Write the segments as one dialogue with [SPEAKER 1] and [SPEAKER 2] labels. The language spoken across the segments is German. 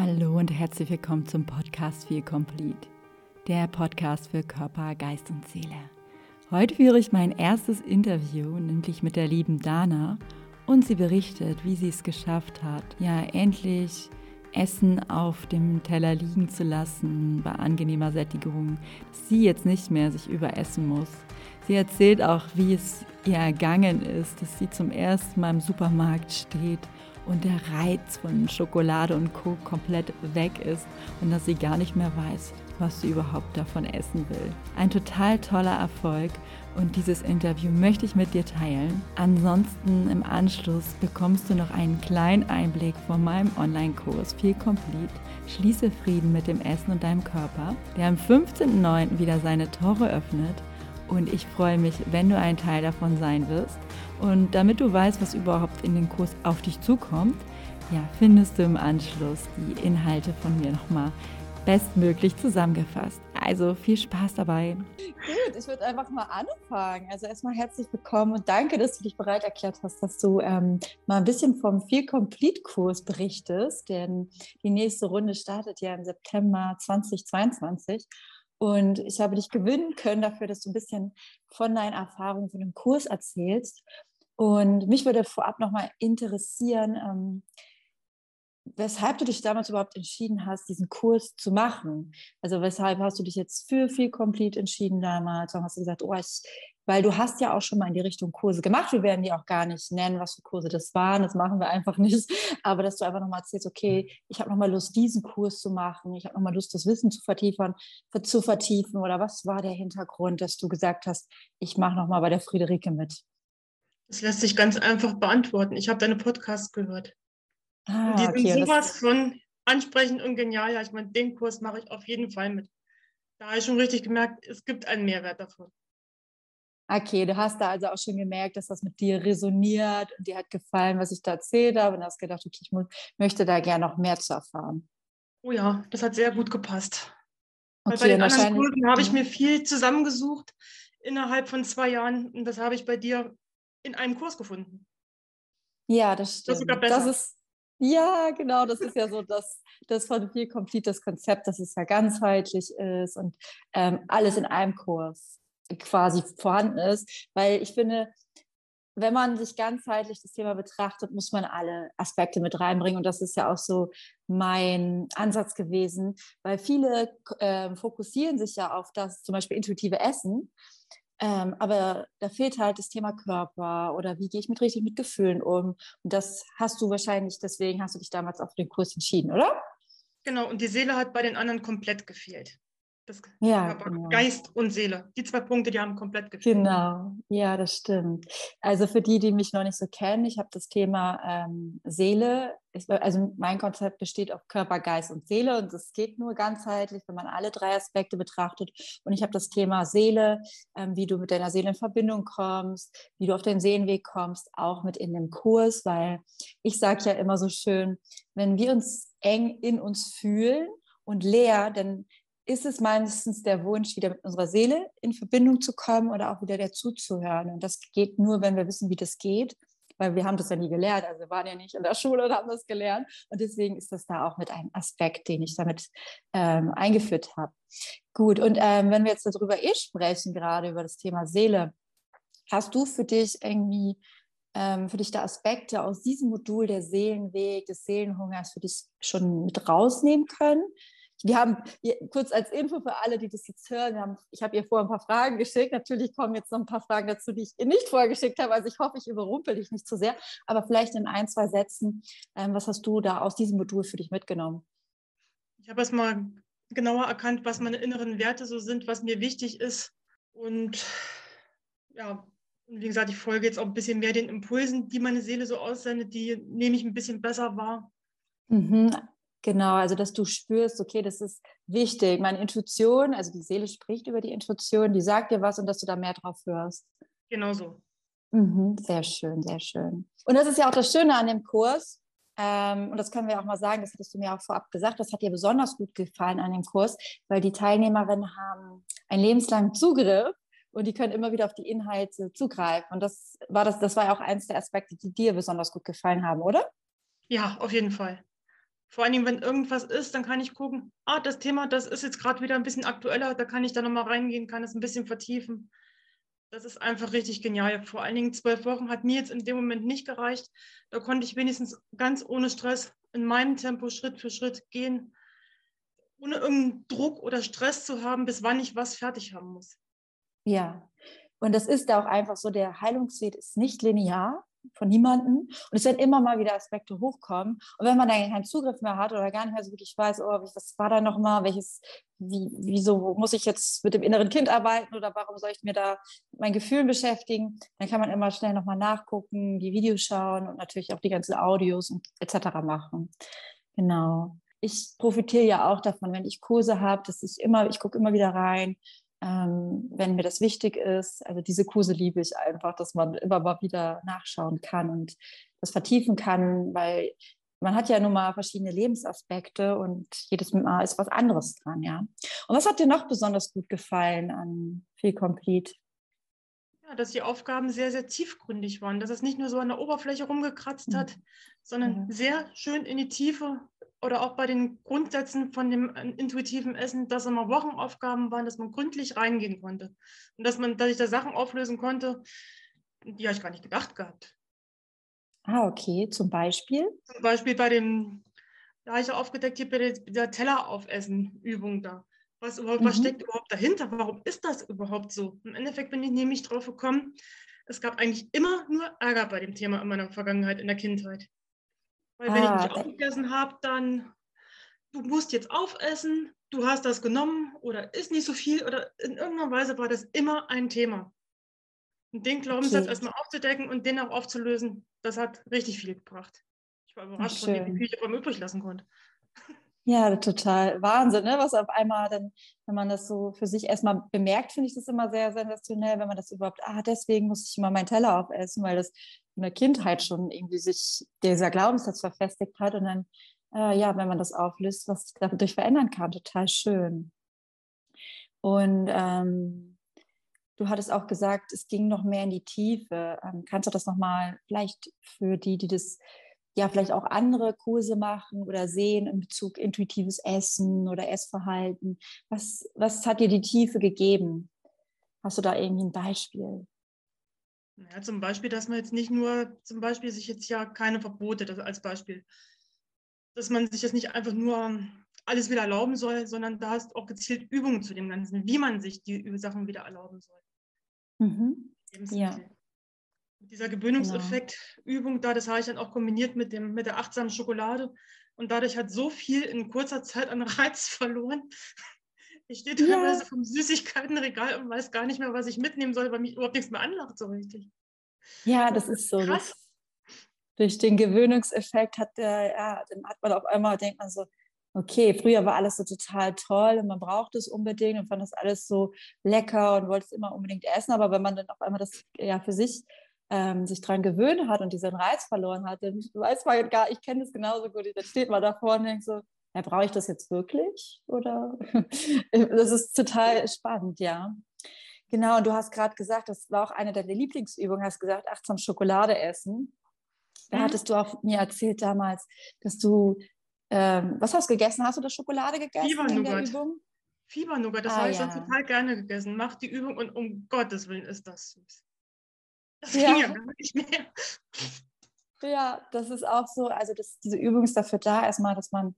[SPEAKER 1] Hallo und herzlich willkommen zum Podcast Feel Complete, der Podcast für Körper, Geist und Seele. Heute führe ich mein erstes Interview, nämlich mit der lieben Dana, und sie berichtet, wie sie es geschafft hat, ja endlich Essen auf dem Teller liegen zu lassen bei angenehmer Sättigung, dass sie jetzt nicht mehr sich überessen muss. Sie erzählt auch, wie es ihr ergangen ist, dass sie zum ersten Mal im Supermarkt steht und der Reiz von Schokolade und Co. komplett weg ist und dass sie gar nicht mehr weiß, was sie überhaupt davon essen will. Ein total toller Erfolg und dieses Interview möchte ich mit dir teilen. Ansonsten im Anschluss bekommst du noch einen kleinen Einblick von meinem Online-Kurs Feel Complete. Schließe Frieden mit dem Essen und deinem Körper, der am 15.09. wieder seine Tore öffnet. Und ich freue mich, wenn du ein Teil davon sein wirst. Und damit du weißt, was überhaupt in den Kurs auf dich zukommt, ja, findest du im Anschluss die Inhalte von mir nochmal bestmöglich zusammengefasst. Also viel Spaß dabei.
[SPEAKER 2] Gut, ich würde einfach mal anfangen. Also erstmal herzlich willkommen und danke, dass du dich bereit erklärt hast, dass du ähm, mal ein bisschen vom Feel Complete Kurs berichtest, denn die nächste Runde startet ja im September 2022. Und ich habe dich gewinnen können dafür, dass du ein bisschen von deinen Erfahrungen von dem Kurs erzählst. Und mich würde vorab nochmal interessieren, ähm, weshalb du dich damals überhaupt entschieden hast, diesen Kurs zu machen. Also weshalb hast du dich jetzt für viel Complete entschieden damals? Warum hast du gesagt, oh, ich, weil du hast ja auch schon mal in die Richtung Kurse gemacht. Wir werden die auch gar nicht nennen, was für Kurse das waren. Das machen wir einfach nicht. Aber dass du einfach nochmal erzählst, okay, ich habe nochmal Lust, diesen Kurs zu machen. Ich habe nochmal Lust, das Wissen zu vertiefen, zu vertiefen. Oder was war der Hintergrund, dass du gesagt hast, ich mache nochmal bei der Friederike mit?
[SPEAKER 3] Das lässt sich ganz einfach beantworten. Ich habe deine Podcasts gehört. Ah, die okay, sind sowas von ansprechend und genial. Ja, ich meine, den Kurs mache ich auf jeden Fall mit. Da habe ich schon richtig gemerkt, es gibt einen Mehrwert davon.
[SPEAKER 2] Okay, du hast da also auch schon gemerkt, dass das mit dir resoniert und dir hat gefallen, was ich da erzählt habe und hast gedacht, okay, ich muss, möchte da gerne noch mehr zu erfahren.
[SPEAKER 3] Oh ja, das hat sehr gut gepasst. Okay, Weil bei den anderen Kursen habe ich mir viel zusammengesucht innerhalb von zwei Jahren und das habe ich bei dir in einem Kurs gefunden.
[SPEAKER 2] Ja, das stimmt. Das ist sogar besser. Das ist, ja, genau, das ist ja so das, das von viel Complete das Konzept, dass es ja ganzheitlich ist und ähm, alles in einem Kurs quasi vorhanden ist. Weil ich finde, wenn man sich ganzheitlich das Thema betrachtet, muss man alle Aspekte mit reinbringen. Und das ist ja auch so mein Ansatz gewesen, weil viele äh, fokussieren sich ja auf das zum Beispiel intuitive Essen. Ähm, aber da fehlt halt das Thema Körper oder wie gehe ich mit richtig mit Gefühlen um. Und das hast du wahrscheinlich, deswegen hast du dich damals auch für den Kurs entschieden, oder?
[SPEAKER 3] Genau, und die Seele hat bei den anderen komplett gefehlt. Das ja, genau. Geist und Seele. Die zwei Punkte, die haben komplett gefehlt.
[SPEAKER 2] Genau, ja, das stimmt. Also für die, die mich noch nicht so kennen, ich habe das Thema ähm, Seele. Ich, also mein Konzept besteht auf Körper, Geist und Seele und es geht nur ganzheitlich, wenn man alle drei Aspekte betrachtet. Und ich habe das Thema Seele, ähm, wie du mit deiner Seele in Verbindung kommst, wie du auf den Seelenweg kommst, auch mit in dem Kurs, weil ich sage ja immer so schön, wenn wir uns eng in uns fühlen und leer, dann ist es meistens der Wunsch, wieder mit unserer Seele in Verbindung zu kommen oder auch wieder dazu zu hören. Und das geht nur, wenn wir wissen, wie das geht, weil wir haben das ja nie gelernt. Also wir waren ja nicht in der Schule und haben das gelernt. Und deswegen ist das da auch mit einem Aspekt, den ich damit ähm, eingeführt habe. Gut, und ähm, wenn wir jetzt darüber eh sprechen, gerade über das Thema Seele, hast du für dich irgendwie ähm, für dich da Aspekte aus diesem Modul der Seelenweg, des Seelenhungers für dich schon mit rausnehmen können? Wir haben kurz als Info für alle, die das jetzt hören, haben, ich habe ihr vorher ein paar Fragen geschickt. Natürlich kommen jetzt noch ein paar Fragen dazu, die ich ihr nicht vorgeschickt habe. Also ich hoffe, ich überrumpel dich nicht zu sehr. Aber vielleicht in ein, zwei Sätzen, ähm, was hast du da aus diesem Modul für dich mitgenommen?
[SPEAKER 3] Ich habe erstmal genauer erkannt, was meine inneren Werte so sind, was mir wichtig ist. Und ja, und wie gesagt, ich folge jetzt auch ein bisschen mehr den Impulsen, die meine Seele so aussendet, die nehme ich ein bisschen besser wahr.
[SPEAKER 2] Mhm. Genau, also dass du spürst, okay, das ist wichtig. Meine Intuition, also die Seele spricht über die Intuition, die sagt dir was und dass du da mehr drauf hörst.
[SPEAKER 3] Genau so.
[SPEAKER 2] Mhm, sehr schön, sehr schön. Und das ist ja auch das Schöne an dem Kurs. Ähm, und das können wir auch mal sagen, das hattest du mir auch vorab gesagt, das hat dir besonders gut gefallen an dem Kurs, weil die Teilnehmerinnen haben einen lebenslangen Zugriff und die können immer wieder auf die Inhalte zugreifen. Und das war das, das war ja auch eins der Aspekte, die dir besonders gut gefallen haben, oder?
[SPEAKER 3] Ja, auf jeden Fall. Vor allen Dingen, wenn irgendwas ist, dann kann ich gucken, ah, das Thema, das ist jetzt gerade wieder ein bisschen aktueller, da kann ich da nochmal reingehen, kann es ein bisschen vertiefen. Das ist einfach richtig genial. Vor allen Dingen zwölf Wochen hat mir jetzt in dem Moment nicht gereicht. Da konnte ich wenigstens ganz ohne Stress in meinem Tempo Schritt für Schritt gehen, ohne irgendeinen Druck oder Stress zu haben, bis wann ich was fertig haben muss.
[SPEAKER 2] Ja, und das ist auch einfach so, der Heilungsweg ist nicht linear von niemandem. Und es werden immer mal wieder Aspekte hochkommen. Und wenn man dann keinen Zugriff mehr hat oder gar nicht mehr so wirklich weiß, oh, was war da nochmal, welches, wie, wieso muss ich jetzt mit dem inneren Kind arbeiten oder warum soll ich mir da mein Gefühl beschäftigen, dann kann man immer schnell nochmal nachgucken, die Videos schauen und natürlich auch die ganzen Audios und etc. machen. Genau. Ich profitiere ja auch davon, wenn ich Kurse habe, dass ich immer, ich gucke immer wieder rein, ähm, wenn mir das wichtig ist. Also diese Kurse liebe ich einfach, dass man immer mal wieder nachschauen kann und das vertiefen kann, weil man hat ja nun mal verschiedene Lebensaspekte und jedes Mal ist was anderes dran, ja. Und was hat dir noch besonders gut gefallen an Feel Complete?
[SPEAKER 3] Ja, dass die Aufgaben sehr, sehr tiefgründig waren, dass es nicht nur so an der Oberfläche rumgekratzt hat, mhm. sondern mhm. sehr schön in die Tiefe oder auch bei den Grundsätzen von dem äh, intuitiven Essen, dass immer Wochenaufgaben waren, dass man gründlich reingehen konnte und dass man, dass ich da Sachen auflösen konnte, die habe ich gar nicht gedacht gehabt.
[SPEAKER 2] Ah, okay. Zum Beispiel?
[SPEAKER 3] Zum Beispiel bei dem, da habe ich aufgedeckt, hier bei der Telleraufessen-Übung da. Was, überhaupt, mhm. was steckt überhaupt dahinter? Warum ist das überhaupt so? Im Endeffekt bin ich nämlich drauf gekommen, es gab eigentlich immer nur Ärger bei dem Thema in meiner Vergangenheit, in der Kindheit. Weil wenn ah, ich nicht aufgegessen habe, dann, du musst jetzt aufessen, du hast das genommen oder ist nicht so viel oder in irgendeiner Weise war das immer ein Thema. Und den Glaubenssatz okay. erstmal aufzudecken und den auch aufzulösen, das hat richtig viel gebracht. Ich war überrascht, von wie viel ich davon übrig lassen konnte.
[SPEAKER 2] Ja, total Wahnsinn, ne? was auf einmal dann, wenn man das so für sich erstmal bemerkt, finde ich das immer sehr sensationell, wenn man das überhaupt, ah, deswegen muss ich immer meinen Teller aufessen, weil das in der Kindheit schon irgendwie sich dieser Glaubenssatz verfestigt hat und dann, äh, ja, wenn man das auflöst, was sich dadurch verändern kann, total schön. Und ähm, du hattest auch gesagt, es ging noch mehr in die Tiefe. Ähm, kannst du das nochmal vielleicht für die, die das ja vielleicht auch andere Kurse machen oder sehen in Bezug intuitives Essen oder Essverhalten? Was, was hat dir die Tiefe gegeben? Hast du da irgendwie ein Beispiel?
[SPEAKER 3] Ja, zum Beispiel, dass man jetzt nicht nur, zum Beispiel sich jetzt ja keine Verbote, das als Beispiel, dass man sich jetzt nicht einfach nur alles wieder erlauben soll, sondern da hast auch gezielt Übungen zu dem Ganzen, wie man sich die Sachen wieder erlauben soll.
[SPEAKER 2] Mhm. Ja.
[SPEAKER 3] Dieser Gewöhnungseffekt-Übung genau. da, das habe ich dann auch kombiniert mit, dem, mit der achtsamen Schokolade. Und dadurch hat so viel in kurzer Zeit an Reiz verloren. Ich stehe teilweise ja. vom Süßigkeitenregal und weiß gar nicht mehr, was ich mitnehmen soll, weil mich überhaupt nichts mehr anlacht so richtig.
[SPEAKER 2] Ja, das, das ist so. Krass. Das, durch den Gewöhnungseffekt hat, der, ja, dann hat man auf einmal, denkt man so, okay, früher war alles so total toll und man braucht es unbedingt und fand das alles so lecker und wollte es immer unbedingt essen. Aber wenn man dann auf einmal das ja für sich ähm, sich daran gewöhnt hat und diesen Reiz verloren hat, dann weiß man gar, ich kenne das genauso gut, dann steht man davor und denkt so, ja, brauche ich das jetzt wirklich? Oder das ist total spannend, ja. Genau, und du hast gerade gesagt, das war auch eine deiner Lieblingsübungen, hast gesagt, achtsam Schokolade essen. Da mhm. hattest du auch mir erzählt damals, dass du, ähm, was hast du gegessen? Hast du das Schokolade gegessen
[SPEAKER 3] Fiebernugat. Fiebernugat, das ah, habe ich ja. total gerne gegessen. Mach die Übung und um Gottes Willen ist das süß. Das ja. ging ja gar nicht mehr.
[SPEAKER 2] Ja, das ist auch so, also das, diese Übung ist dafür da, erstmal, dass man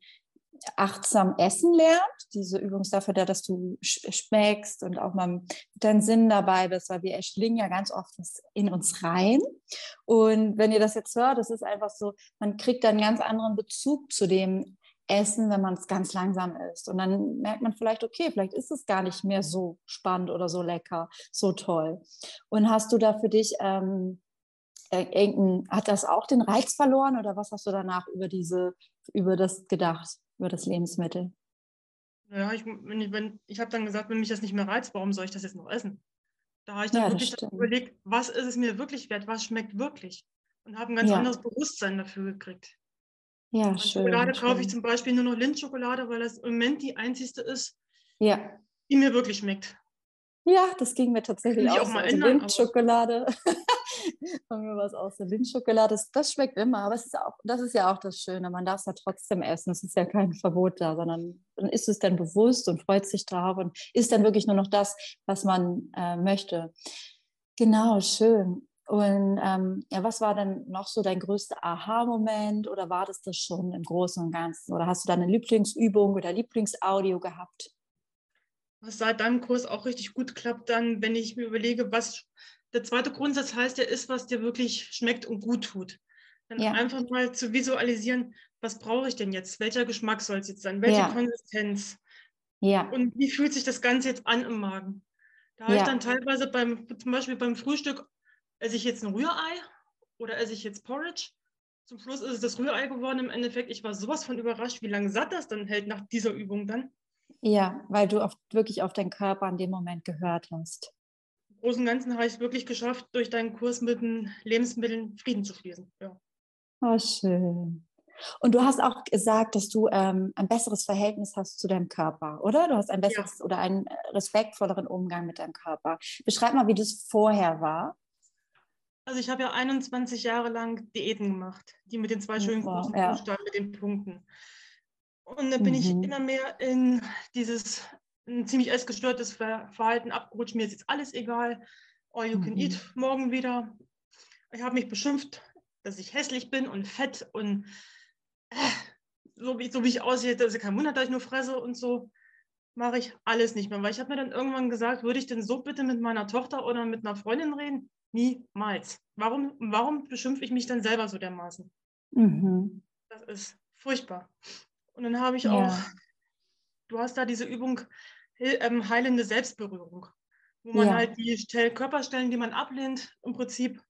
[SPEAKER 2] achtsam essen lernt. Diese Übung ist dafür da, dass du schmeckst und auch mal mit deinem Sinn dabei bist, weil wir erschlingen ja ganz oft was in uns rein. Und wenn ihr das jetzt hört, das ist einfach so, man kriegt dann einen ganz anderen Bezug zu dem Essen, wenn man es ganz langsam isst. Und dann merkt man vielleicht, okay, vielleicht ist es gar nicht mehr so spannend oder so lecker, so toll. Und hast du da für dich ähm, hat das auch den Reiz verloren oder was hast du danach über diese, über das gedacht? Über das Lebensmittel.
[SPEAKER 3] Ja, ich, wenn, ich habe dann gesagt, wenn mich das nicht mehr reizt, warum soll ich das jetzt noch essen? Da habe ich dann ja, wirklich überlegt, was ist es mir wirklich wert, was schmeckt wirklich? Und habe ein ganz ja. anderes Bewusstsein dafür gekriegt.
[SPEAKER 2] Ja, Und schön.
[SPEAKER 3] Schokolade
[SPEAKER 2] schön.
[SPEAKER 3] kaufe ich zum Beispiel nur noch Lindschokolade, weil das im Moment die einzigste ist,
[SPEAKER 2] ja.
[SPEAKER 3] die mir wirklich schmeckt.
[SPEAKER 2] Ja, das ging mir tatsächlich auch, auch
[SPEAKER 3] mal so. Also Lindschokolade.
[SPEAKER 2] Mir war es auch so Lindschokolade. Das, das schmeckt immer, aber es ist auch, das ist ja auch das Schöne. Man darf es ja trotzdem essen. Es ist ja kein Verbot da, sondern dann ist es dann bewusst und freut sich drauf und isst dann wirklich nur noch das, was man äh, möchte. Genau, schön. Und ähm, ja, was war denn noch so dein größter Aha-Moment oder war das das schon im Großen und Ganzen? Oder hast du deine Lieblingsübung oder Lieblingsaudio gehabt?
[SPEAKER 3] Was seit deinem Kurs auch richtig gut klappt, dann, wenn ich mir überlege, was der zweite Grundsatz heißt, ja, ist, was dir wirklich schmeckt und gut tut. Dann ja. einfach mal zu visualisieren, was brauche ich denn jetzt? Welcher Geschmack soll es jetzt sein? Welche ja. Konsistenz? Ja. Und wie fühlt sich das Ganze jetzt an im Magen? Da habe ich dann teilweise beim, zum Beispiel beim Frühstück, esse ich jetzt ein Rührei oder esse ich jetzt Porridge? Zum Schluss ist es das Rührei geworden im Endeffekt. Ich war sowas von überrascht, wie lange satt das dann hält nach dieser Übung dann.
[SPEAKER 2] Ja, weil du auf, wirklich auf deinen Körper in dem Moment gehört hast.
[SPEAKER 3] Großen und Ganzen habe ich es wirklich geschafft, durch deinen Kurs mit den Lebensmitteln Frieden zu schließen. Ja.
[SPEAKER 2] Oh, schön. Und du hast auch gesagt, dass du ähm, ein besseres Verhältnis hast zu deinem Körper, oder? Du hast ein besseres ja. oder einen respektvolleren Umgang mit deinem Körper. Beschreib mal, wie das vorher war.
[SPEAKER 3] Also ich habe ja 21 Jahre lang Diäten gemacht, die mit den zwei schönen wow, großen ja. Buchstaben, mit den Punkten. Und dann bin mhm. ich immer mehr in dieses ein ziemlich essgestörtes Verhalten abgerutscht. Mir ist jetzt alles egal. All you can mhm. eat morgen wieder. Ich habe mich beschimpft, dass ich hässlich bin und fett und äh, so, wie, so wie ich aussehe, dass ich kein Wunder, dass ich nur fresse und so mache ich alles nicht mehr. Weil ich habe mir dann irgendwann gesagt, würde ich denn so bitte mit meiner Tochter oder mit einer Freundin reden? Niemals. Warum, warum beschimpfe ich mich dann selber so dermaßen? Mhm. Das ist furchtbar. Und dann habe ich ja. auch, du hast da diese Übung ähm, heilende Selbstberührung, wo man ja. halt die Körperstellen, die man ablehnt, im Prinzip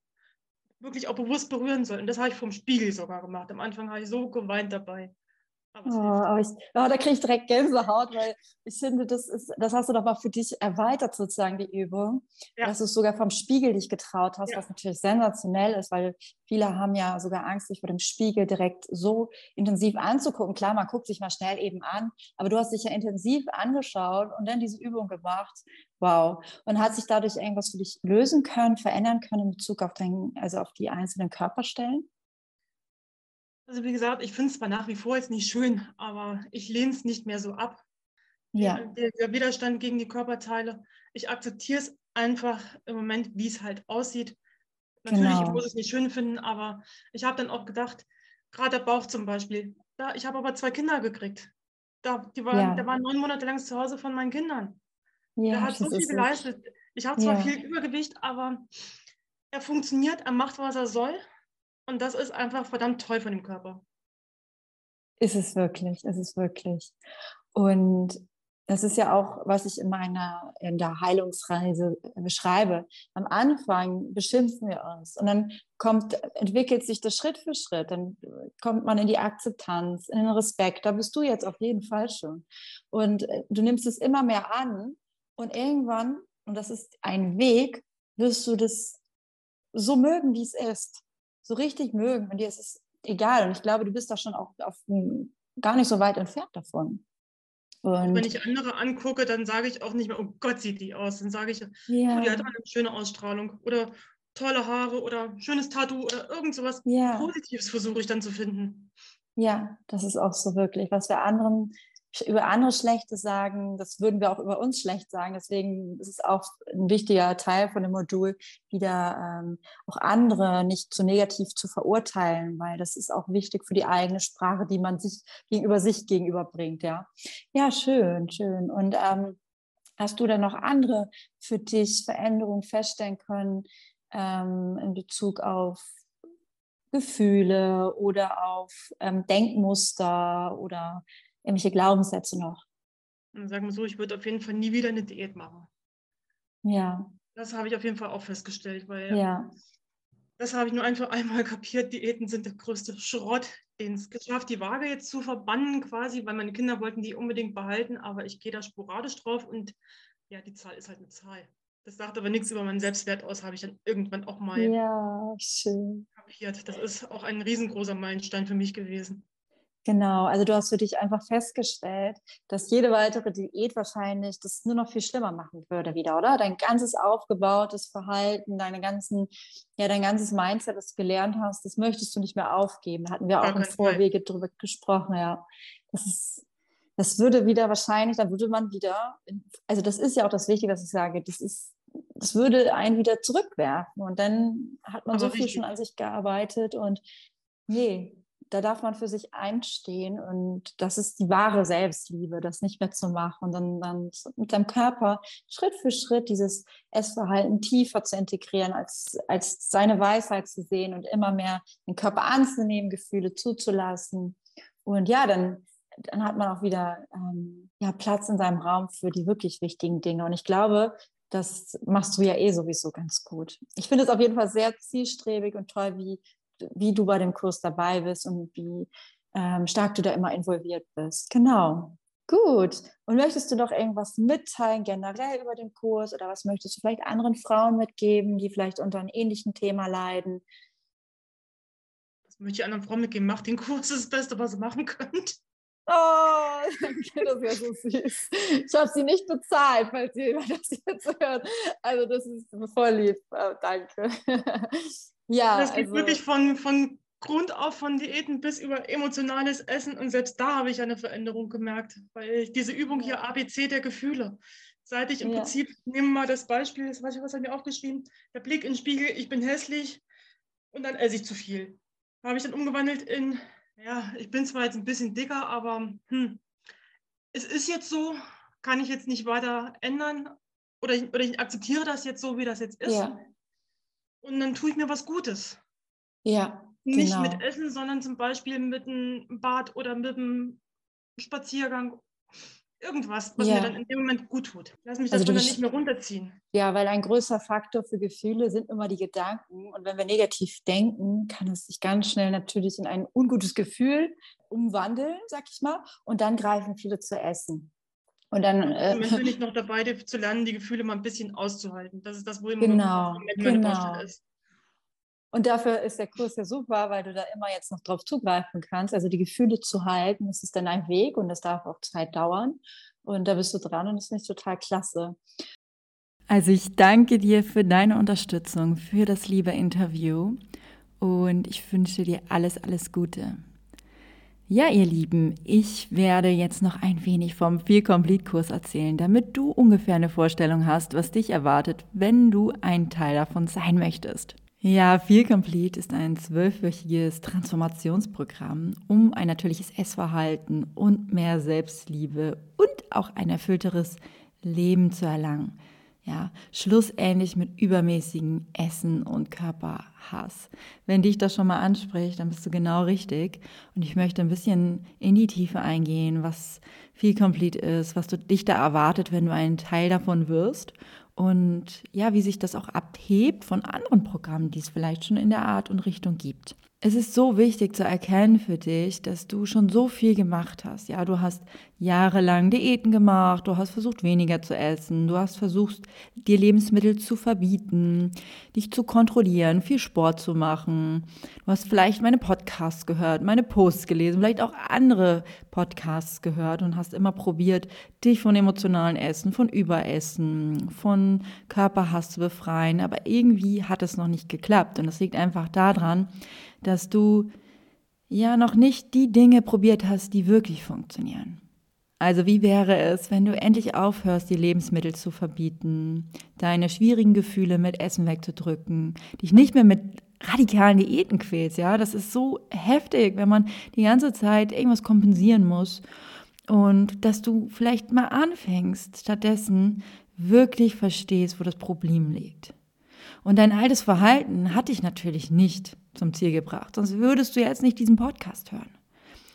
[SPEAKER 3] wirklich auch bewusst berühren soll. Und das habe ich vom Spiegel sogar gemacht. Am Anfang habe ich so geweint dabei.
[SPEAKER 2] Oh, aber ich, oh, da kriege ich direkt Gänsehaut, weil ich finde, das, ist, das hast du doch mal für dich erweitert, sozusagen, die Übung. Ja. Dass du es sogar vom Spiegel dich getraut hast, ja. was natürlich sensationell ist, weil viele haben ja sogar Angst, sich vor dem Spiegel direkt so intensiv anzugucken. Klar, man guckt sich mal schnell eben an, aber du hast dich ja intensiv angeschaut und dann diese Übung gemacht. Wow. Und hat sich dadurch irgendwas für dich lösen können, verändern können in Bezug auf, dein, also auf die einzelnen Körperstellen?
[SPEAKER 3] Also wie gesagt, ich finde es zwar nach wie vor jetzt nicht schön, aber ich lehne es nicht mehr so ab. Ja. Der, der, Widerstand gegen die Körperteile. Ich akzeptiere es einfach im Moment, wie es halt aussieht. Natürlich, genau. ich muss es nicht schön finden, aber ich habe dann auch gedacht, gerade der Bauch zum Beispiel, da, ich habe aber zwei Kinder gekriegt. Da, die waren, ja. Der war neun Monate lang zu Hause von meinen Kindern. Ja, der hat so viel geleistet. Ich habe zwar ja. viel Übergewicht, aber er funktioniert, er macht, was er soll. Und das ist einfach verdammt toll von dem Körper.
[SPEAKER 2] Ist es wirklich, ist es wirklich. Und das ist ja auch, was ich in meiner in der Heilungsreise beschreibe. Am Anfang beschimpfen wir uns und dann kommt, entwickelt sich das Schritt für Schritt. Dann kommt man in die Akzeptanz, in den Respekt. Da bist du jetzt auf jeden Fall schon. Und äh, du nimmst es immer mehr an und irgendwann, und das ist ein Weg, wirst du das so mögen, wie es ist so richtig mögen und dir ist es egal. Und ich glaube, du bist da schon auch auf, gar nicht so weit entfernt davon.
[SPEAKER 3] Und wenn ich andere angucke, dann sage ich auch nicht mehr, oh Gott, sieht die aus. Dann sage ich, yeah. oh, die hat eine schöne Ausstrahlung oder tolle Haare oder schönes Tattoo oder irgend sowas yeah. Positives versuche ich dann zu finden.
[SPEAKER 2] Ja, das ist auch so wirklich. Was wir anderen über andere Schlechtes sagen, das würden wir auch über uns schlecht sagen. Deswegen ist es auch ein wichtiger Teil von dem Modul, wieder ähm, auch andere nicht zu negativ zu verurteilen, weil das ist auch wichtig für die eigene Sprache, die man sich gegenüber sich gegenüberbringt. Ja, ja, schön, schön. Und ähm, hast du dann noch andere für dich Veränderungen feststellen können ähm, in Bezug auf Gefühle oder auf ähm, Denkmuster oder irgendwelche Glaubenssätze noch?
[SPEAKER 3] Sagen wir so, ich würde auf jeden Fall nie wieder eine Diät machen. Ja. Das habe ich auf jeden Fall auch festgestellt, weil ja. das habe ich nur einfach einmal kapiert. Diäten sind der größte Schrott, den es geschafft, die Waage jetzt zu verbannen quasi, weil meine Kinder wollten die unbedingt behalten, aber ich gehe da sporadisch drauf und ja, die Zahl ist halt eine Zahl. Das sagt aber nichts über meinen Selbstwert aus, habe ich dann irgendwann auch mal ja, schön. kapiert. Das ist auch ein riesengroßer Meilenstein für mich gewesen.
[SPEAKER 2] Genau, also du hast für dich einfach festgestellt, dass jede weitere Diät wahrscheinlich das nur noch viel schlimmer machen würde wieder, oder? Dein ganzes aufgebautes Verhalten, deine ganzen, ja, dein ganzes Mindset, das du gelernt hast, das möchtest du nicht mehr aufgeben. Da hatten wir auch im Vorwege drüber gesprochen, ja. Das ist, das würde wieder wahrscheinlich, da würde man wieder, also das ist ja auch das Wichtige, was ich sage, das ist, das würde einen wieder zurückwerfen und dann hat man Aber so viel schon an sich gearbeitet und nee, da darf man für sich einstehen und das ist die wahre Selbstliebe, das nicht mehr zu machen und dann, dann mit seinem Körper Schritt für Schritt dieses Essverhalten tiefer zu integrieren, als, als seine Weisheit zu sehen und immer mehr den Körper anzunehmen, Gefühle zuzulassen. Und ja, dann, dann hat man auch wieder ähm, ja, Platz in seinem Raum für die wirklich wichtigen Dinge. Und ich glaube, das machst du ja eh sowieso ganz gut. Ich finde es auf jeden Fall sehr zielstrebig und toll, wie wie du bei dem Kurs dabei bist und wie ähm, stark du da immer involviert bist. Genau. Gut. Und möchtest du noch irgendwas mitteilen generell über den Kurs oder was möchtest du vielleicht anderen Frauen mitgeben, die vielleicht unter einem ähnlichen Thema leiden?
[SPEAKER 3] Was möchte ich anderen Frauen mitgeben? Mach den Kurs, das Beste, was ihr machen könnt.
[SPEAKER 2] Oh, danke, das ist ja so süß. Ich habe sie nicht bezahlt, falls ihr das jetzt hört. Also das ist voll lieb. Oh, danke.
[SPEAKER 3] Ja, das geht also, wirklich von, von Grund auf von Diäten bis über emotionales Essen und selbst da habe ich eine Veränderung gemerkt, weil diese Übung hier ABC der Gefühle. Seit ich im ja. Prinzip, nehmen wir mal das Beispiel, das weiß ich, was habe ich aufgeschrieben, der Blick in den Spiegel, ich bin hässlich und dann esse ich zu viel. Habe ich dann umgewandelt in, ja, ich bin zwar jetzt ein bisschen dicker, aber hm, es ist jetzt so, kann ich jetzt nicht weiter ändern oder ich, oder ich akzeptiere das jetzt so, wie das jetzt ist. Ja. Und dann tue ich mir was Gutes.
[SPEAKER 2] Ja.
[SPEAKER 3] Nicht genau. mit Essen, sondern zum Beispiel mit einem Bad oder mit einem Spaziergang. Irgendwas, was ja. mir dann in dem Moment gut tut. Lass mich das also dann nicht mehr runterziehen.
[SPEAKER 2] Ja, weil ein größer Faktor für Gefühle sind immer die Gedanken. Und wenn wir negativ denken, kann es sich ganz schnell natürlich in ein ungutes Gefühl umwandeln, sag ich mal. Und dann greifen viele zu Essen. Und dann.
[SPEAKER 3] Äh, ich bin nicht noch dabei, zu lernen, die Gefühle mal ein bisschen auszuhalten. Das ist das, wo
[SPEAKER 2] immer genau, meine genau. ist. Und dafür ist der Kurs ja super, weil du da immer jetzt noch drauf zugreifen kannst. Also die Gefühle zu halten, das ist dann ein Weg und das darf auch Zeit dauern. Und da bist du dran und das finde ich total klasse.
[SPEAKER 1] Also ich danke dir für deine Unterstützung, für das liebe Interview und ich wünsche dir alles, alles Gute. Ja, ihr Lieben, ich werde jetzt noch ein wenig vom Feel Complete Kurs erzählen, damit du ungefähr eine Vorstellung hast, was dich erwartet, wenn du ein Teil davon sein möchtest. Ja, Feel Complete ist ein zwölfwöchiges Transformationsprogramm, um ein natürliches Essverhalten und mehr Selbstliebe und auch ein erfüllteres Leben zu erlangen. Ja, schlussähnlich mit übermäßigen Essen und Körperhass. Wenn dich das schon mal anspricht, dann bist du genau richtig. Und ich möchte ein bisschen in die Tiefe eingehen, was viel Complete ist, was du dich da erwartet, wenn du ein Teil davon wirst. Und ja, wie sich das auch abhebt von anderen Programmen, die es vielleicht schon in der Art und Richtung gibt. Es ist so wichtig zu erkennen für dich, dass du schon so viel gemacht hast. Ja, du hast jahrelang Diäten gemacht, du hast versucht weniger zu essen, du hast versucht dir Lebensmittel zu verbieten, dich zu kontrollieren, viel Sport zu machen. Du hast vielleicht meine Podcasts gehört, meine Posts gelesen, vielleicht auch andere Podcasts gehört und hast immer probiert, dich von emotionalen Essen, von Überessen, von Körperhass zu befreien, aber irgendwie hat es noch nicht geklappt und das liegt einfach daran, dass du ja noch nicht die Dinge probiert hast, die wirklich funktionieren. Also wie wäre es, wenn du endlich aufhörst, die Lebensmittel zu verbieten, deine schwierigen Gefühle mit Essen wegzudrücken, dich nicht mehr mit radikalen Diäten quälst, ja? Das ist so heftig, wenn man die ganze Zeit irgendwas kompensieren muss und dass du vielleicht mal anfängst, stattdessen wirklich verstehst, wo das Problem liegt. Und dein altes Verhalten hat dich natürlich nicht zum Ziel gebracht, sonst würdest du jetzt nicht diesen Podcast hören.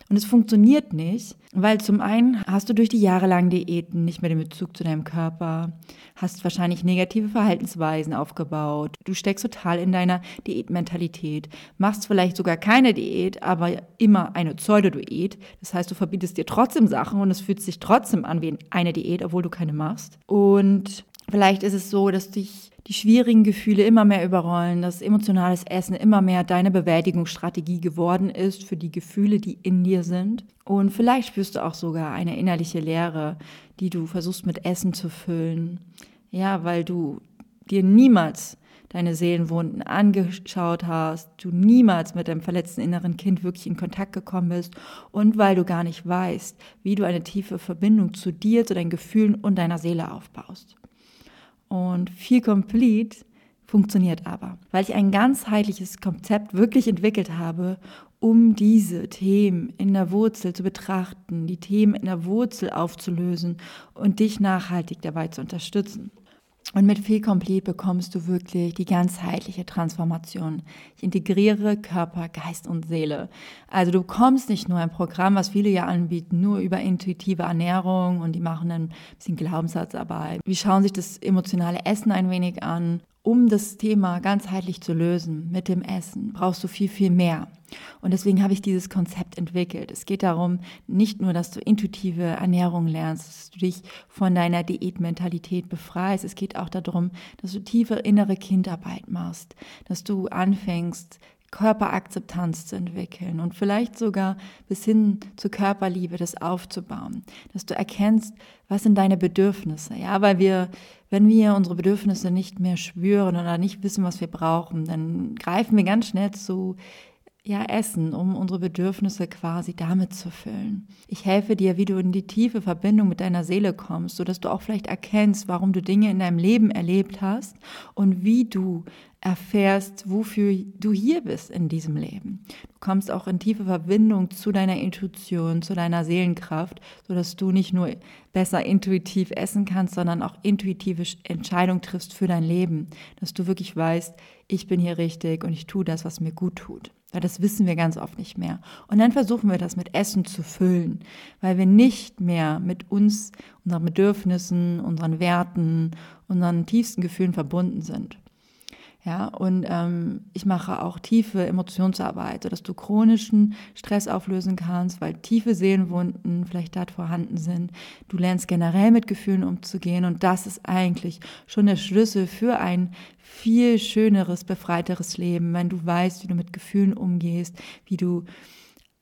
[SPEAKER 1] Und es funktioniert nicht, weil zum einen hast du durch die jahrelangen Diäten nicht mehr den Bezug zu deinem Körper, hast wahrscheinlich negative Verhaltensweisen aufgebaut, du steckst total in deiner Diätmentalität, machst vielleicht sogar keine Diät, aber immer eine Pseudo-Diät. Das heißt, du verbietest dir trotzdem Sachen und es fühlt sich trotzdem an wie eine Diät, obwohl du keine machst. Und vielleicht ist es so, dass dich die schwierigen Gefühle immer mehr überrollen, dass emotionales Essen immer mehr deine Bewältigungsstrategie geworden ist für die Gefühle, die in dir sind. Und vielleicht spürst du auch sogar eine innerliche Leere, die du versuchst mit Essen zu füllen. Ja, weil du dir niemals deine Seelenwunden angeschaut hast, du niemals mit deinem verletzten inneren Kind wirklich in Kontakt gekommen bist und weil du gar nicht weißt, wie du eine tiefe Verbindung zu dir, zu deinen Gefühlen und deiner Seele aufbaust. Und Feel Complete funktioniert aber, weil ich ein ganzheitliches Konzept wirklich entwickelt habe, um diese Themen in der Wurzel zu betrachten, die Themen in der Wurzel aufzulösen und dich nachhaltig dabei zu unterstützen. Und mit Feel Complete bekommst du wirklich die ganzheitliche Transformation. Ich integriere Körper, Geist und Seele. Also du bekommst nicht nur ein Programm, was viele ja anbieten, nur über intuitive Ernährung und die machen dann ein bisschen Glaubenssatzarbeit. Wir schauen sich das emotionale Essen ein wenig an um das Thema ganzheitlich zu lösen mit dem Essen, brauchst du viel, viel mehr. Und deswegen habe ich dieses Konzept entwickelt. Es geht darum, nicht nur, dass du intuitive Ernährung lernst, dass du dich von deiner Diätmentalität befreist. Es geht auch darum, dass du tiefe innere Kindarbeit machst, dass du anfängst, Körperakzeptanz zu entwickeln und vielleicht sogar bis hin zur Körperliebe das aufzubauen, dass du erkennst, was sind deine Bedürfnisse, ja, weil wir, wenn wir unsere Bedürfnisse nicht mehr spüren oder nicht wissen, was wir brauchen, dann greifen wir ganz schnell zu ja, Essen, um unsere Bedürfnisse quasi damit zu füllen. Ich helfe dir, wie du in die tiefe Verbindung mit deiner Seele kommst, sodass du auch vielleicht erkennst, warum du Dinge in deinem Leben erlebt hast und wie du erfährst, wofür du hier bist in diesem Leben. Du kommst auch in tiefe Verbindung zu deiner Intuition, zu deiner Seelenkraft, sodass du nicht nur besser intuitiv essen kannst, sondern auch intuitive Entscheidungen triffst für dein Leben, dass du wirklich weißt, ich bin hier richtig und ich tue das, was mir gut tut. Weil das wissen wir ganz oft nicht mehr. Und dann versuchen wir das mit Essen zu füllen, weil wir nicht mehr mit uns, unseren Bedürfnissen, unseren Werten, unseren tiefsten Gefühlen verbunden sind. Ja, und ähm, ich mache auch tiefe Emotionsarbeit, sodass du chronischen Stress auflösen kannst, weil tiefe Seelenwunden vielleicht dort vorhanden sind. Du lernst generell mit Gefühlen umzugehen und das ist eigentlich schon der Schlüssel für ein viel schöneres, befreiteres Leben, wenn du weißt, wie du mit Gefühlen umgehst, wie du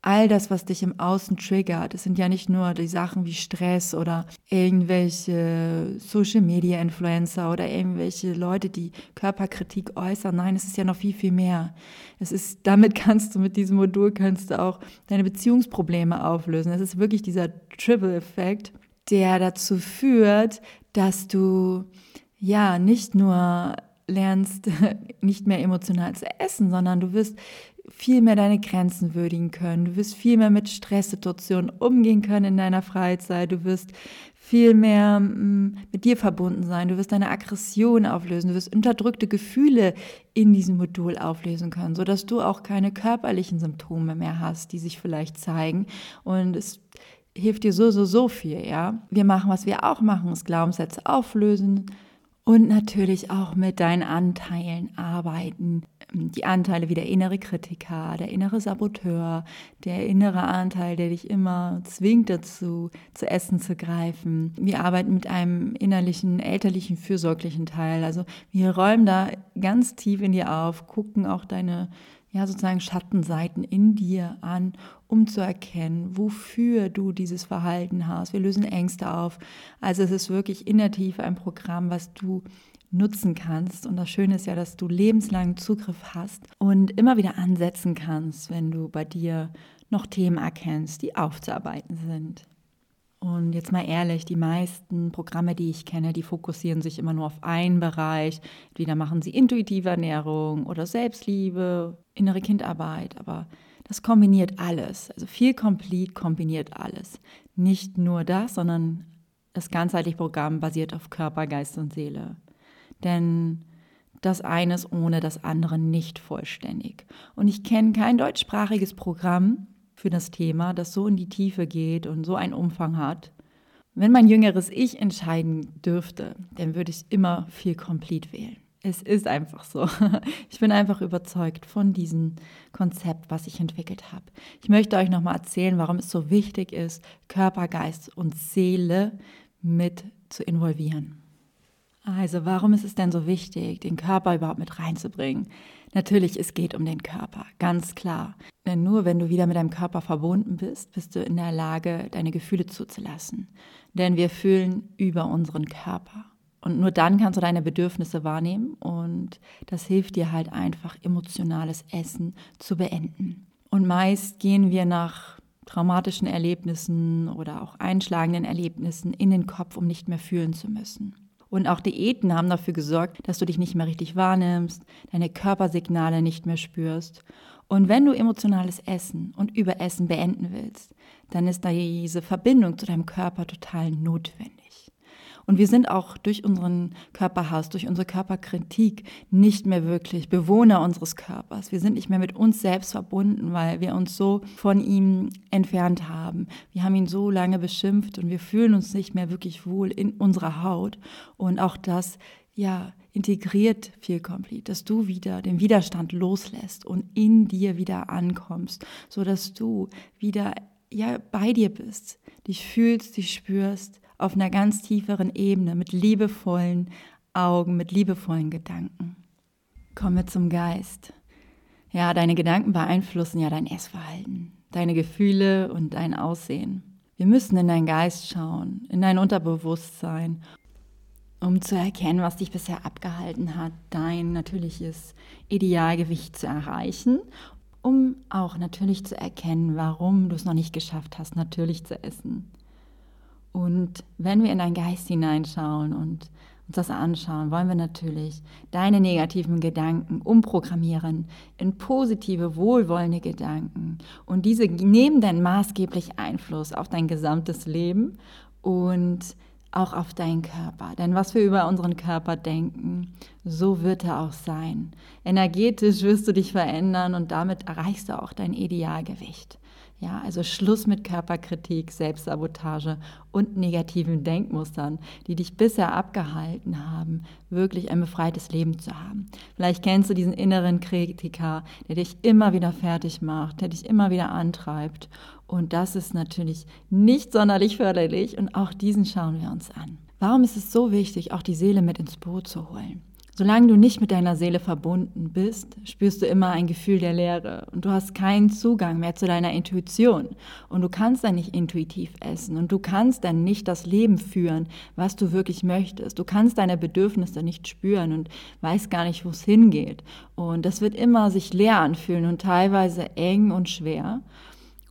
[SPEAKER 1] all das, was dich im Außen triggert, es sind ja nicht nur die Sachen wie Stress oder irgendwelche Social Media Influencer oder irgendwelche Leute, die Körperkritik äußern. Nein, es ist ja noch viel, viel mehr. Es ist, damit kannst du, mit diesem Modul kannst du auch deine Beziehungsprobleme auflösen. Es ist wirklich dieser Triple-Effekt, der dazu führt, dass du ja nicht nur lernst, nicht mehr emotional zu essen, sondern du wirst viel mehr deine Grenzen würdigen können. Du wirst viel mehr mit Stresssituationen umgehen können in deiner Freizeit. Du wirst viel mehr mm, mit dir verbunden sein. Du wirst deine Aggression auflösen. Du wirst unterdrückte Gefühle in diesem Modul auflösen können, sodass du auch keine körperlichen Symptome mehr hast, die sich vielleicht zeigen. Und es hilft dir so, so, so viel, ja. Wir machen, was wir auch machen, ist Glaubenssätze auflösen, und natürlich auch mit deinen Anteilen arbeiten. Die Anteile wie der innere Kritiker, der innere Saboteur, der innere Anteil, der dich immer zwingt dazu, zu essen zu greifen. Wir arbeiten mit einem innerlichen, elterlichen, fürsorglichen Teil. Also wir räumen da ganz tief in dir auf, gucken auch deine ja sozusagen Schattenseiten in dir an, um zu erkennen, wofür du dieses Verhalten hast. Wir lösen Ängste auf. Also es ist wirklich in der Tiefe ein Programm, was du nutzen kannst. Und das Schöne ist ja, dass du lebenslangen Zugriff hast und immer wieder ansetzen kannst, wenn du bei dir noch Themen erkennst, die aufzuarbeiten sind. Und jetzt mal ehrlich, die meisten Programme, die ich kenne, die fokussieren sich immer nur auf einen Bereich. Entweder machen sie intuitive Ernährung oder Selbstliebe, innere Kindarbeit, aber das kombiniert alles. Also viel Complete kombiniert alles. Nicht nur das, sondern das ganzheitliche Programm basiert auf Körper, Geist und Seele. Denn das eine ist ohne das andere nicht vollständig. Und ich kenne kein deutschsprachiges Programm, für das Thema, das so in die Tiefe geht und so einen Umfang hat. Wenn mein jüngeres Ich entscheiden dürfte, dann würde ich immer viel Complete wählen. Es ist einfach so. Ich bin einfach überzeugt von diesem Konzept, was ich entwickelt habe. Ich möchte euch nochmal erzählen, warum es so wichtig ist, Körper, Geist und Seele mit zu involvieren. Also warum ist es denn so wichtig, den Körper überhaupt mit reinzubringen? Natürlich, es geht um den Körper, ganz klar. Denn nur wenn du wieder mit deinem Körper verbunden bist, bist du in der Lage, deine Gefühle zuzulassen. Denn wir fühlen über unseren Körper. Und nur dann kannst du deine Bedürfnisse wahrnehmen und das hilft dir halt einfach, emotionales Essen zu beenden. Und meist gehen wir nach traumatischen Erlebnissen oder auch einschlagenden Erlebnissen in den Kopf, um nicht mehr fühlen zu müssen. Und auch Diäten haben dafür gesorgt, dass du dich nicht mehr richtig wahrnimmst, deine Körpersignale nicht mehr spürst. Und wenn du emotionales Essen und Überessen beenden willst, dann ist da diese Verbindung zu deinem Körper total notwendig. Und wir sind auch durch unseren Körperhass, durch unsere Körperkritik nicht mehr wirklich Bewohner unseres Körpers. Wir sind nicht mehr mit uns selbst verbunden, weil wir uns so von ihm entfernt haben. Wir haben ihn so lange beschimpft und wir fühlen uns nicht mehr wirklich wohl in unserer Haut. Und auch das, ja, integriert viel komplett, dass du wieder den Widerstand loslässt und in dir wieder ankommst, so dass du wieder ja bei dir bist, dich fühlst, dich spürst, auf einer ganz tieferen Ebene mit liebevollen Augen, mit liebevollen Gedanken. Kommen wir zum Geist. Ja, deine Gedanken beeinflussen ja dein Essverhalten, deine Gefühle und dein Aussehen. Wir müssen in deinen Geist schauen, in dein Unterbewusstsein, um zu erkennen, was dich bisher abgehalten hat, dein natürliches Idealgewicht zu erreichen, um auch natürlich zu erkennen, warum du es noch nicht geschafft hast, natürlich zu essen. Und wenn wir in deinen Geist hineinschauen und uns das anschauen, wollen wir natürlich deine negativen Gedanken umprogrammieren in positive, wohlwollende Gedanken. Und diese nehmen dann maßgeblich Einfluss auf dein gesamtes Leben und auch auf deinen Körper. Denn was wir über unseren Körper denken, so wird er auch sein. Energetisch wirst du dich verändern und damit erreichst du auch dein Idealgewicht. Ja, also Schluss mit Körperkritik, Selbstsabotage und negativen Denkmustern, die dich bisher abgehalten haben, wirklich ein befreites Leben zu haben. Vielleicht kennst du diesen inneren Kritiker, der dich immer wieder fertig macht, der dich immer wieder antreibt. Und das ist natürlich nicht sonderlich förderlich und auch diesen schauen wir uns an. Warum ist es so wichtig, auch die Seele mit ins Boot zu holen? Solange du nicht mit deiner Seele verbunden bist, spürst du immer ein Gefühl der Leere und du hast keinen Zugang mehr zu deiner Intuition und du kannst dann nicht intuitiv essen und du kannst dann nicht das Leben führen, was du wirklich möchtest. Du kannst deine Bedürfnisse nicht spüren und weißt gar nicht, wo es hingeht. Und das wird immer sich leer anfühlen und teilweise eng und schwer.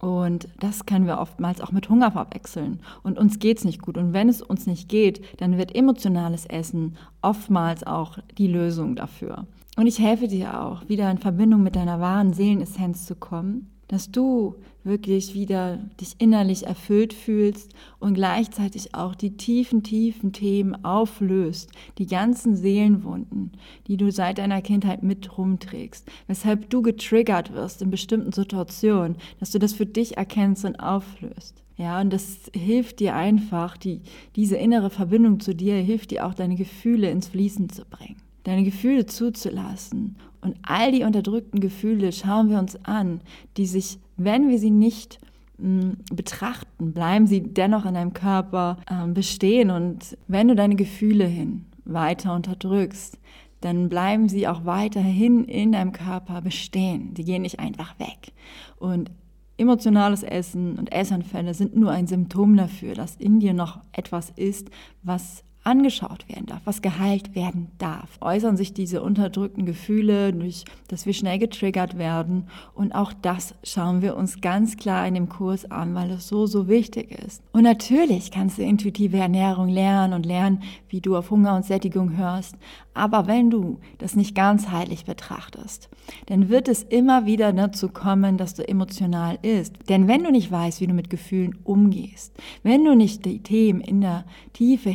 [SPEAKER 1] Und das können wir oftmals auch mit Hunger verwechseln. Und uns geht es nicht gut. Und wenn es uns nicht geht, dann wird emotionales Essen oftmals auch die Lösung dafür. Und ich helfe dir auch, wieder in Verbindung mit deiner wahren Seelenessenz zu kommen dass du wirklich wieder dich innerlich erfüllt fühlst und gleichzeitig auch die tiefen, tiefen Themen auflöst, die ganzen Seelenwunden, die du seit deiner Kindheit mit rumträgst, weshalb du getriggert wirst in bestimmten Situationen, dass du das für dich erkennst und auflöst. Ja, und das hilft dir einfach, die, diese innere Verbindung zu dir hilft dir auch, deine Gefühle ins Fließen zu bringen deine Gefühle zuzulassen. Und all die unterdrückten Gefühle schauen wir uns an, die sich, wenn wir sie nicht mh, mm, betrachten, bleiben sie dennoch in deinem Körper äh, bestehen. Und wenn du deine Gefühle hin weiter unterdrückst, dann bleiben sie auch weiterhin in deinem Körper bestehen. Die gehen nicht einfach weg. Und emotionales Essen und Essanfälle sind nur ein Symptom dafür, dass in dir noch etwas ist, was angeschaut werden darf, was geheilt werden darf. Äußern sich diese unterdrückten Gefühle durch, dass wir schnell getriggert werden. Und auch das schauen wir uns ganz klar in dem Kurs an, weil es so, so wichtig ist. Und natürlich kannst du intuitive Ernährung lernen und lernen, wie du auf Hunger und Sättigung hörst. Aber wenn du das nicht ganzheitlich betrachtest, dann wird es immer wieder dazu kommen, dass du emotional isst. Denn wenn du nicht weißt, wie du mit Gefühlen umgehst, wenn du nicht die Themen in der Tiefe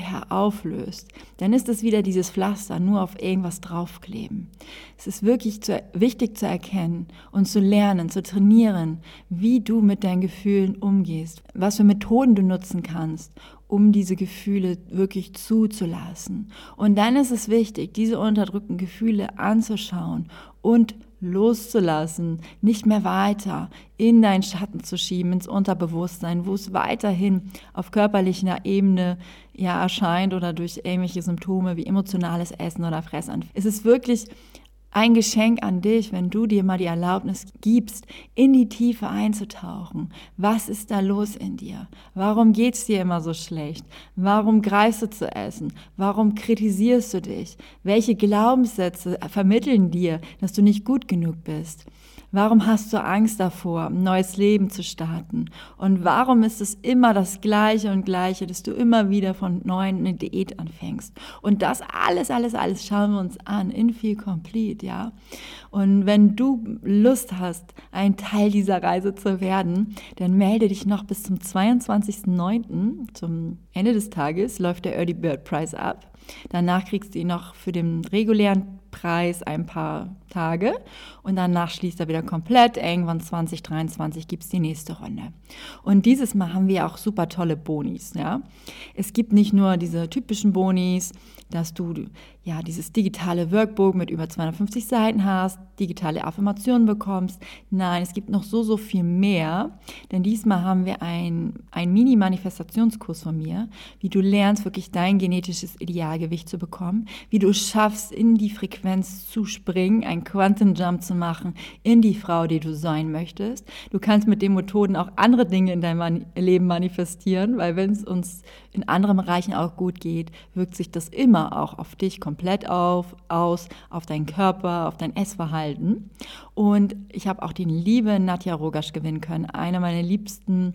[SPEAKER 1] herauflöst, dann ist es wieder dieses Pflaster, nur auf irgendwas draufkleben. Es ist wirklich zu, wichtig zu erkennen und zu lernen, zu trainieren, wie du mit deinen Gefühlen umgehst, was für Methoden du nutzen kannst, um diese Gefühle wirklich zuzulassen. Und dann ist es wichtig, diese unterdrückten Gefühle anzuschauen und loszulassen, nicht mehr weiter in deinen Schatten zu schieben, ins Unterbewusstsein, wo es weiterhin auf körperlicher Ebene ja erscheint oder durch irgendwelche Symptome wie emotionales Essen oder Fressanfall. Es ist wirklich ein Geschenk an dich, wenn du dir mal die Erlaubnis gibst, in die Tiefe einzutauchen. Was ist da los in dir? Warum geht es dir immer so schlecht? Warum greifst du zu essen? Warum kritisierst du dich? Welche Glaubenssätze vermitteln dir, dass du nicht gut genug bist? Warum hast du Angst davor, ein neues Leben zu starten? Und warum ist es immer das Gleiche und Gleiche, dass du immer wieder von neuem eine Diät anfängst? Und das alles, alles, alles schauen wir uns an in Feel Complete, ja. Und wenn du Lust hast, ein Teil dieser Reise zu werden, dann melde dich noch bis zum 22.09. Zum Ende des Tages läuft der Early Bird Prize ab. Danach kriegst du ihn noch für den regulären Preis ein paar Tage und danach schließt er wieder komplett. Irgendwann 2023 gibt es die nächste Runde. Und dieses Mal haben wir auch super tolle Bonis. Ja? Es gibt nicht nur diese typischen Bonis, dass du ja dieses digitale Workbook mit über 250 Seiten hast, digitale Affirmationen bekommst. Nein, es gibt noch so, so viel mehr. Denn diesmal haben wir ein, ein Mini-Manifestationskurs von mir, wie du lernst, wirklich dein genetisches Idealgewicht zu bekommen, wie du schaffst, in die Frequenz zu springen, ein Quantum Jump zu machen in die Frau, die du sein möchtest. Du kannst mit den Methoden auch andere Dinge in deinem Leben manifestieren, weil wenn es uns in anderen Bereichen auch gut geht, wirkt sich das immer auch auf dich komplett auf, aus, auf deinen Körper, auf dein Essverhalten. Und ich habe auch die liebe Nadja Rogasch gewinnen können, eine meiner liebsten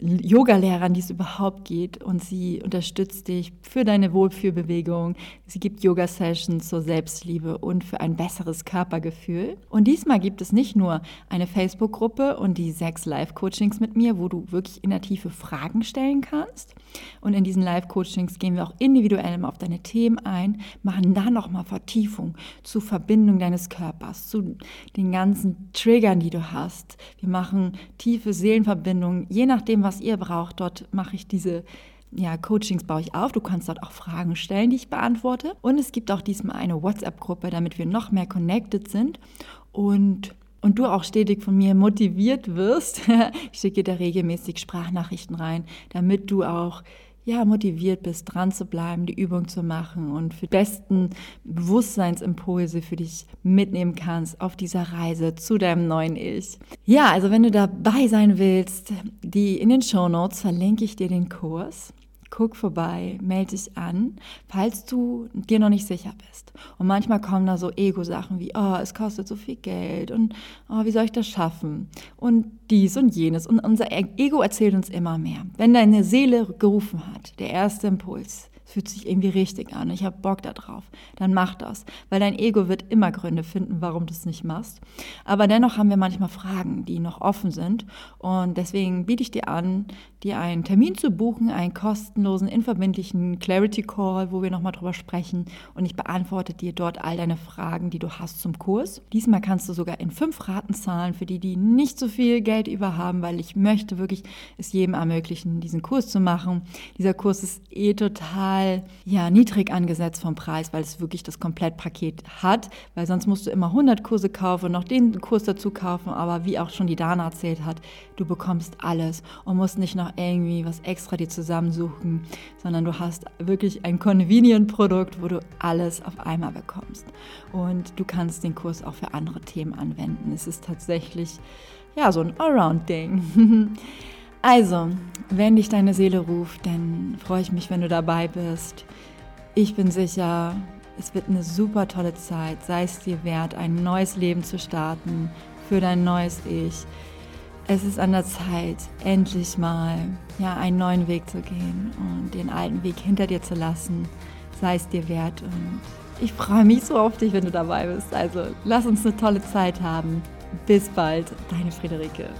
[SPEAKER 1] Yoga-Lehrern, die es überhaupt geht. Und sie unterstützt dich für deine Wohlfühlbewegung. Sie gibt Yoga-Sessions zur Selbstliebe und für ein besseres Körpergefühl. Und diesmal gibt es nicht nur eine Facebook-Gruppe und die sechs Live-Coachings mit mir, wo du wirklich in der Tiefe Fragen stellen kannst. Und in diesen Live-Coachings gehen wir auch individuell auf deine Themen ein, machen da nochmal Vertiefung zur Verbindung deines Körpers, zu den ganzen Triggern, die du hast. Wir machen tiefe Seelenverbindungen, je nachdem, was was ihr braucht. Dort mache ich diese ja, Coachings baue ich auf. Du kannst dort auch Fragen stellen, die ich beantworte. Und es gibt auch diesmal eine WhatsApp-Gruppe, damit wir noch mehr connected sind und, und du auch stetig von mir motiviert wirst. ich schicke dir regelmäßig Sprachnachrichten rein, damit du auch ja, motiviert bist, dran zu bleiben, die Übung zu machen und für die besten Bewusstseinsimpulse für dich mitnehmen kannst auf dieser Reise zu deinem neuen Ich. Ja, also wenn du dabei sein willst, die in den Show Notes verlinke ich dir den Kurs guck vorbei, melde dich an, falls du dir noch nicht sicher bist. Und manchmal kommen da so Ego-Sachen wie, oh, es kostet so viel Geld und oh, wie soll ich das schaffen? Und dies und jenes. Und unser Ego erzählt uns immer mehr. Wenn deine Seele gerufen hat, der erste Impuls, es fühlt sich irgendwie richtig an, ich habe Bock darauf, dann mach das. Weil dein Ego wird immer Gründe finden, warum du es nicht machst. Aber dennoch haben wir manchmal Fragen, die noch offen sind. Und deswegen biete ich dir an, dir einen Termin zu buchen, einen kostenlosen, unverbindlichen Clarity Call, wo wir nochmal drüber sprechen und ich beantworte dir dort all deine Fragen, die du hast zum Kurs. Diesmal kannst du sogar in fünf Raten zahlen, für die, die nicht so viel Geld über haben, weil ich möchte wirklich es jedem ermöglichen, diesen Kurs zu machen. Dieser Kurs ist eh total ja, niedrig angesetzt vom Preis, weil es wirklich das Komplettpaket hat, weil sonst musst du immer 100 Kurse kaufen und noch den Kurs dazu kaufen, aber wie auch schon die Dana erzählt hat, du bekommst alles und musst nicht noch noch irgendwie was extra dir zusammensuchen, sondern du hast wirklich ein Convenient-Produkt, wo du alles auf einmal bekommst. Und du kannst den Kurs auch für andere Themen anwenden. Es ist tatsächlich ja so ein Allround-Ding. Also, wenn dich deine Seele ruft, dann freue ich mich, wenn du dabei bist. Ich bin sicher, es wird eine super tolle Zeit. Sei es dir wert, ein neues Leben zu starten für dein neues Ich es ist an der Zeit, endlich mal ja, einen neuen Weg zu gehen und den alten Weg hinter dir zu lassen. Sei es dir wert. Und ich freue mich so auf dich, wenn du dabei bist. Also lass uns eine tolle Zeit haben. Bis bald, deine Friederike.